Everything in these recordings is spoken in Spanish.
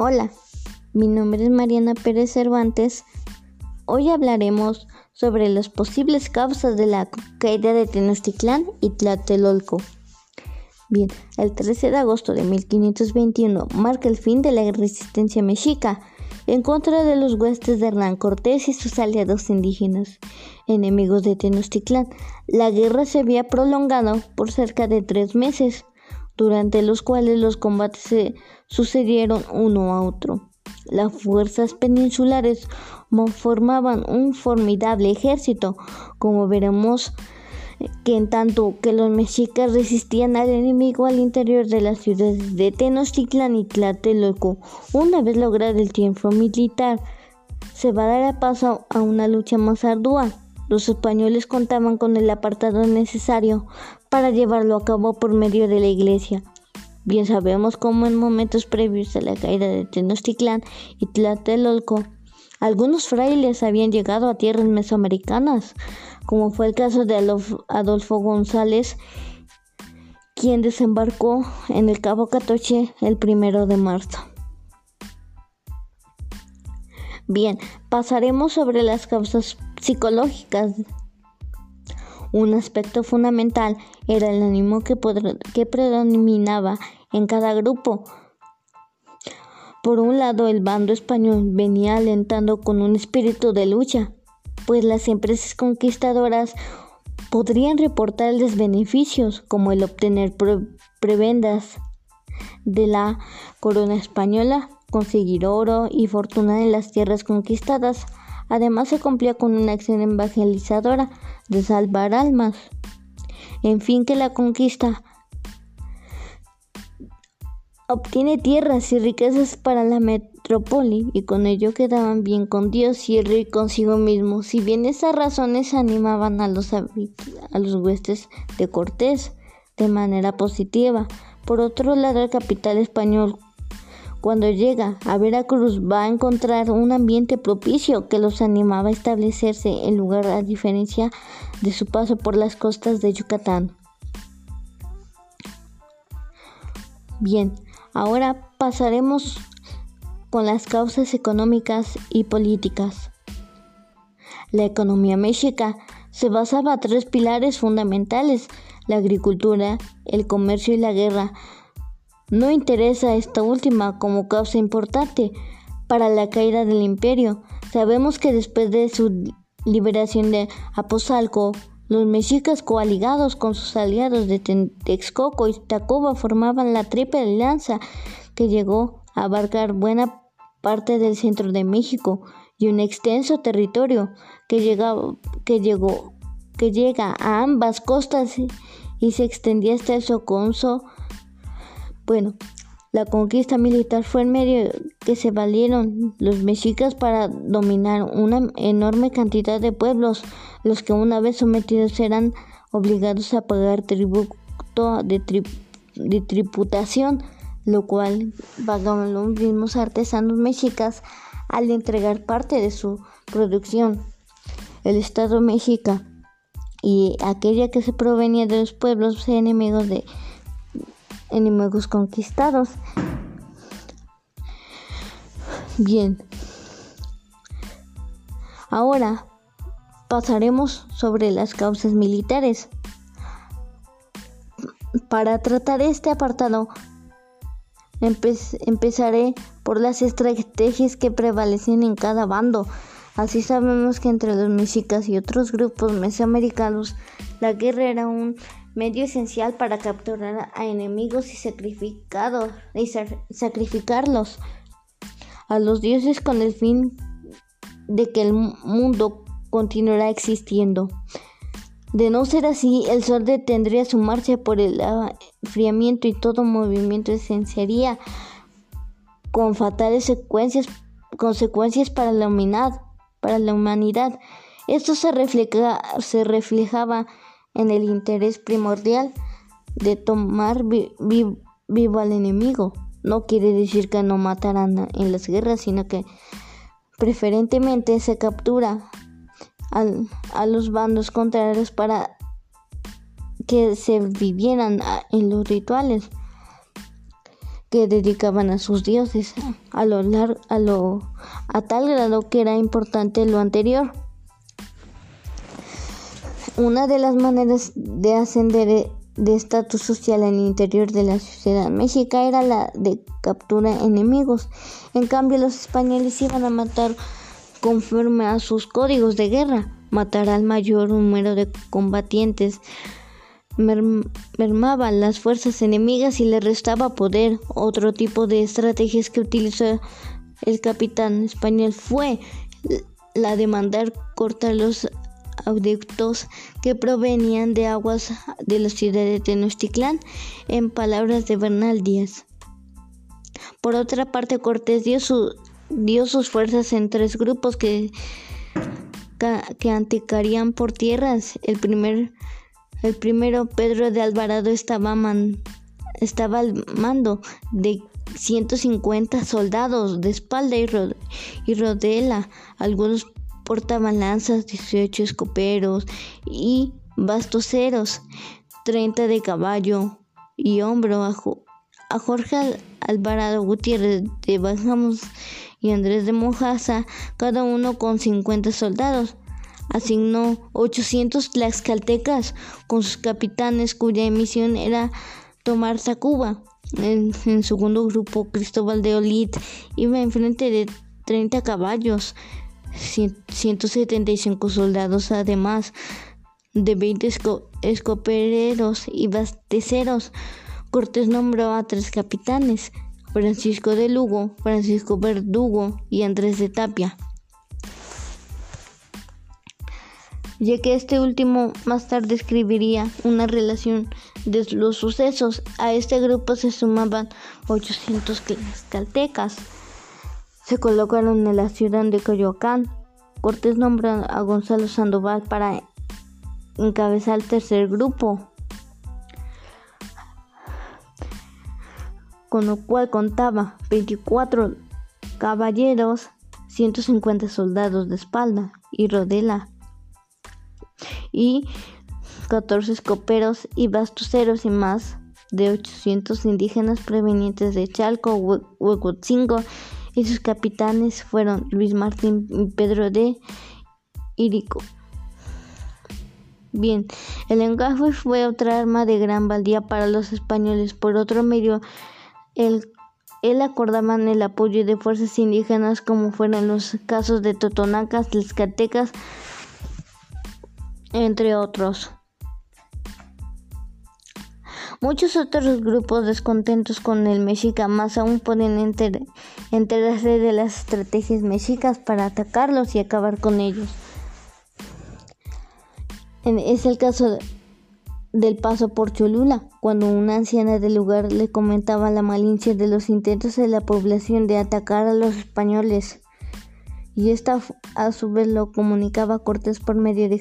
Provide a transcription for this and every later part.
Hola, mi nombre es Mariana Pérez Cervantes. Hoy hablaremos sobre las posibles causas de la caída de Tenochtitlán y Tlatelolco. Bien, el 13 de agosto de 1521 marca el fin de la resistencia mexica en contra de los huestes de Hernán Cortés y sus aliados indígenas, enemigos de Tenochtitlán. La guerra se había prolongado por cerca de tres meses durante los cuales los combates se sucedieron uno a otro. Las fuerzas peninsulares formaban un formidable ejército, como veremos que en tanto que los mexicas resistían al enemigo al interior de las ciudades de Tenochtitlan y Tlatelolco, una vez logrado el triunfo militar, se va a dar paso a una lucha más ardua. Los españoles contaban con el apartado necesario para llevarlo a cabo por medio de la iglesia. Bien sabemos cómo en momentos previos a la caída de Tenochtitlán y Tlatelolco, algunos frailes habían llegado a tierras mesoamericanas, como fue el caso de Adolfo González, quien desembarcó en el Cabo Catoche el primero de marzo. Bien, pasaremos sobre las causas psicológicas un aspecto fundamental era el ánimo que, predominaba en cada grupo. Por un lado, el bando español venía alentando con un espíritu de lucha, pues las empresas conquistadoras podrían reportarles beneficios como el obtener prebendas de la corona española, conseguir oro y fortuna en las tierras conquistadas. Además se cumplía con una acción evangelizadora de salvar almas. En fin que la conquista obtiene tierras y riquezas para la metrópoli y con ello quedaban bien con Dios y el rey consigo mismo, si bien esas razones animaban a los, a los huestes de Cortés de manera positiva. Por otro lado, el capital español cuando llega a Veracruz va a encontrar un ambiente propicio que los animaba a establecerse en lugar a diferencia de su paso por las costas de Yucatán. Bien, ahora pasaremos con las causas económicas y políticas. La economía mexica se basaba en tres pilares fundamentales, la agricultura, el comercio y la guerra, no interesa esta última como causa importante para la caída del imperio. Sabemos que después de su liberación de Apozalco, los mexicas coaligados con sus aliados de Texcoco y Tacuba formaban la triple alianza que llegó a abarcar buena parte del centro de México y un extenso territorio que, que, llegó, que llega a ambas costas y se extendía hasta el Soconso bueno, la conquista militar fue el medio que se valieron los mexicas para dominar una enorme cantidad de pueblos, los que una vez sometidos eran obligados a pagar tributo de, tributación, lo cual pagaban los mismos artesanos mexicas al entregar parte de su producción. El Estado mexica y aquella que se provenía de los pueblos enemigos de enemigos conquistados. Bien. Ahora pasaremos sobre las causas militares. Para tratar este apartado, empezaré por las estrategias que prevalecen en cada bando. Así sabemos que entre los mexicas y otros grupos mesoamericanos, la guerra era un medio esencial para capturar a enemigos y, sacrificarlos a los dioses con el fin de que el mundo continuará existiendo. De no ser así, el sol detendría su marcha por el enfriamiento y todo movimiento se con fatales secuencias, consecuencias para la humanidad. Para la humanidad. Esto se, refleja, se reflejaba en el interés primordial de tomar vivo al enemigo. No quiere decir que no matarán en las guerras, sino que preferentemente se captura a los bandos contrarios para que se vivieran en los rituales. Que dedicaban a sus dioses, a lo largo, a lo a tal grado que era importante lo anterior. Una de las maneras de ascender de estatus social en el interior de la sociedad mexica era la de captura enemigos. En cambio, los españoles iban a matar conforme a sus códigos de guerra, matar al mayor número de combatientes mermaba las fuerzas enemigas y le restaba poder. Otro tipo de estrategias que utilizó el capitán español fue la de mandar cortar los aductos que provenían de aguas de la ciudad de Tenochtitlán, en palabras de Bernal Díaz. Por otra parte, Cortés dio, dio sus fuerzas en tres grupos que, que anticarían por tierras. El primer el primero, Pedro de Alvarado, estaba, al mando de 150 soldados de espalda y, rodela. Algunos portaban lanzas, 18 escoperos y bastoceros, 30 de caballo y hombro. A, a Jorge Alvarado Gutiérrez de Bajamos y Andrés de Mojasa, cada uno con 50 soldados asignó 800 tlaxcaltecas con sus capitanes cuya misión era tomar Tacuba. En, en segundo grupo, Cristóbal de Olid iba enfrente de 30 caballos, 175 soldados, además de 20 escopereros y basteceros. Cortés nombró a tres capitanes, Francisco de Lugo, Francisco Verdugo y Andrés de Tapia. Ya que este último más tarde escribiría una relación de los sucesos. A este grupo se sumaban 800 caltecas. Se colocaron en la ciudad de Coyoacán. Cortés nombra a Gonzalo Sandoval para encabezar el tercer grupo, con lo cual contaba 24 caballeros, 150 soldados de espalda y rodela y 14 escoperos y bastoceros y más de 800 indígenas provenientes de Chalco, Huehuetzingo y sus capitanes fueron Luis Martín y Pedro de Irico. Bien, el lenguaje fue otra arma de gran valía para los españoles. Por otro medio, el, él acordaban el apoyo de fuerzas indígenas como fueron los casos de Totonacas, Tlaxcaltecas, entre otros. Muchos otros grupos descontentos con el mexica más aún pueden enterarse de las estrategias mexicas para atacarlos y acabar con ellos. Es el caso del paso por Cholula, cuando una anciana del lugar le comentaba la malicia de los intentos de la población de atacar a los españoles. Y esta a su vez lo comunicaba Cortés por medio de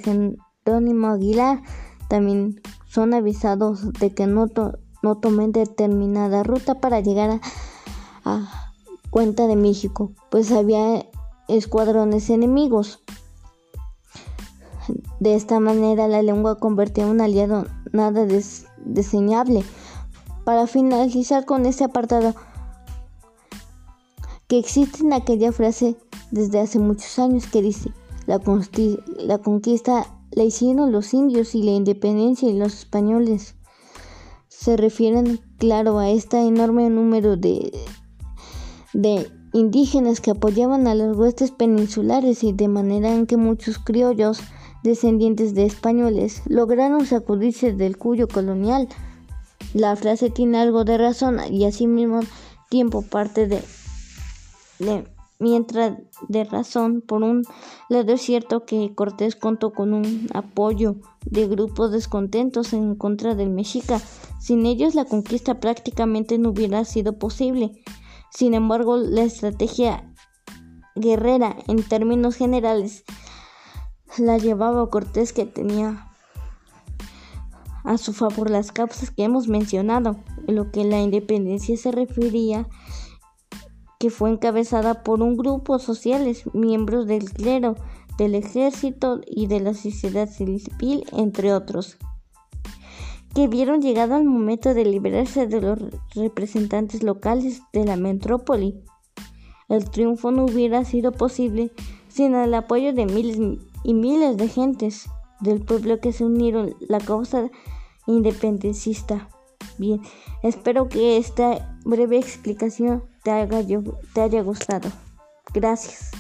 Jerónimo Aguilar también son avisados de que no, tomen determinada ruta para llegar a, Cuenta de México, pues había escuadrones enemigos. De esta manera la lengua convertía en un aliado nada deseñable. Para finalizar con este apartado, que existe en aquella frase desde hace muchos años que dice, la, la conquista la hicieron los indios y la independencia y los españoles. Se refieren, claro, a este enorme número de, de indígenas que apoyaban a los huestes peninsulares y de manera en que muchos criollos descendientes de españoles lograron sacudirse del cuyo colonial. La frase tiene algo de razón y así mismo tiempo parte de, de mientras de razón, por un lado es cierto que Cortés contó con un apoyo de grupos descontentos en contra del Mexica. Sin ellos la conquista prácticamente no hubiera sido posible. Sin embargo, la estrategia guerrera en términos generales la llevaba Cortés que tenía a su favor las causas que hemos mencionado, en lo que la independencia se refería que fue encabezada por un grupo sociales, miembros del clero, del ejército y de la sociedad civil, entre otros, que vieron llegado el momento de liberarse de los representantes locales de la metrópoli. El triunfo no hubiera sido posible sin el apoyo de miles y miles de gentes del pueblo que se unieron a la causa independentista. Bien, espero que esta breve explicación te haya, te haya gustado. Gracias.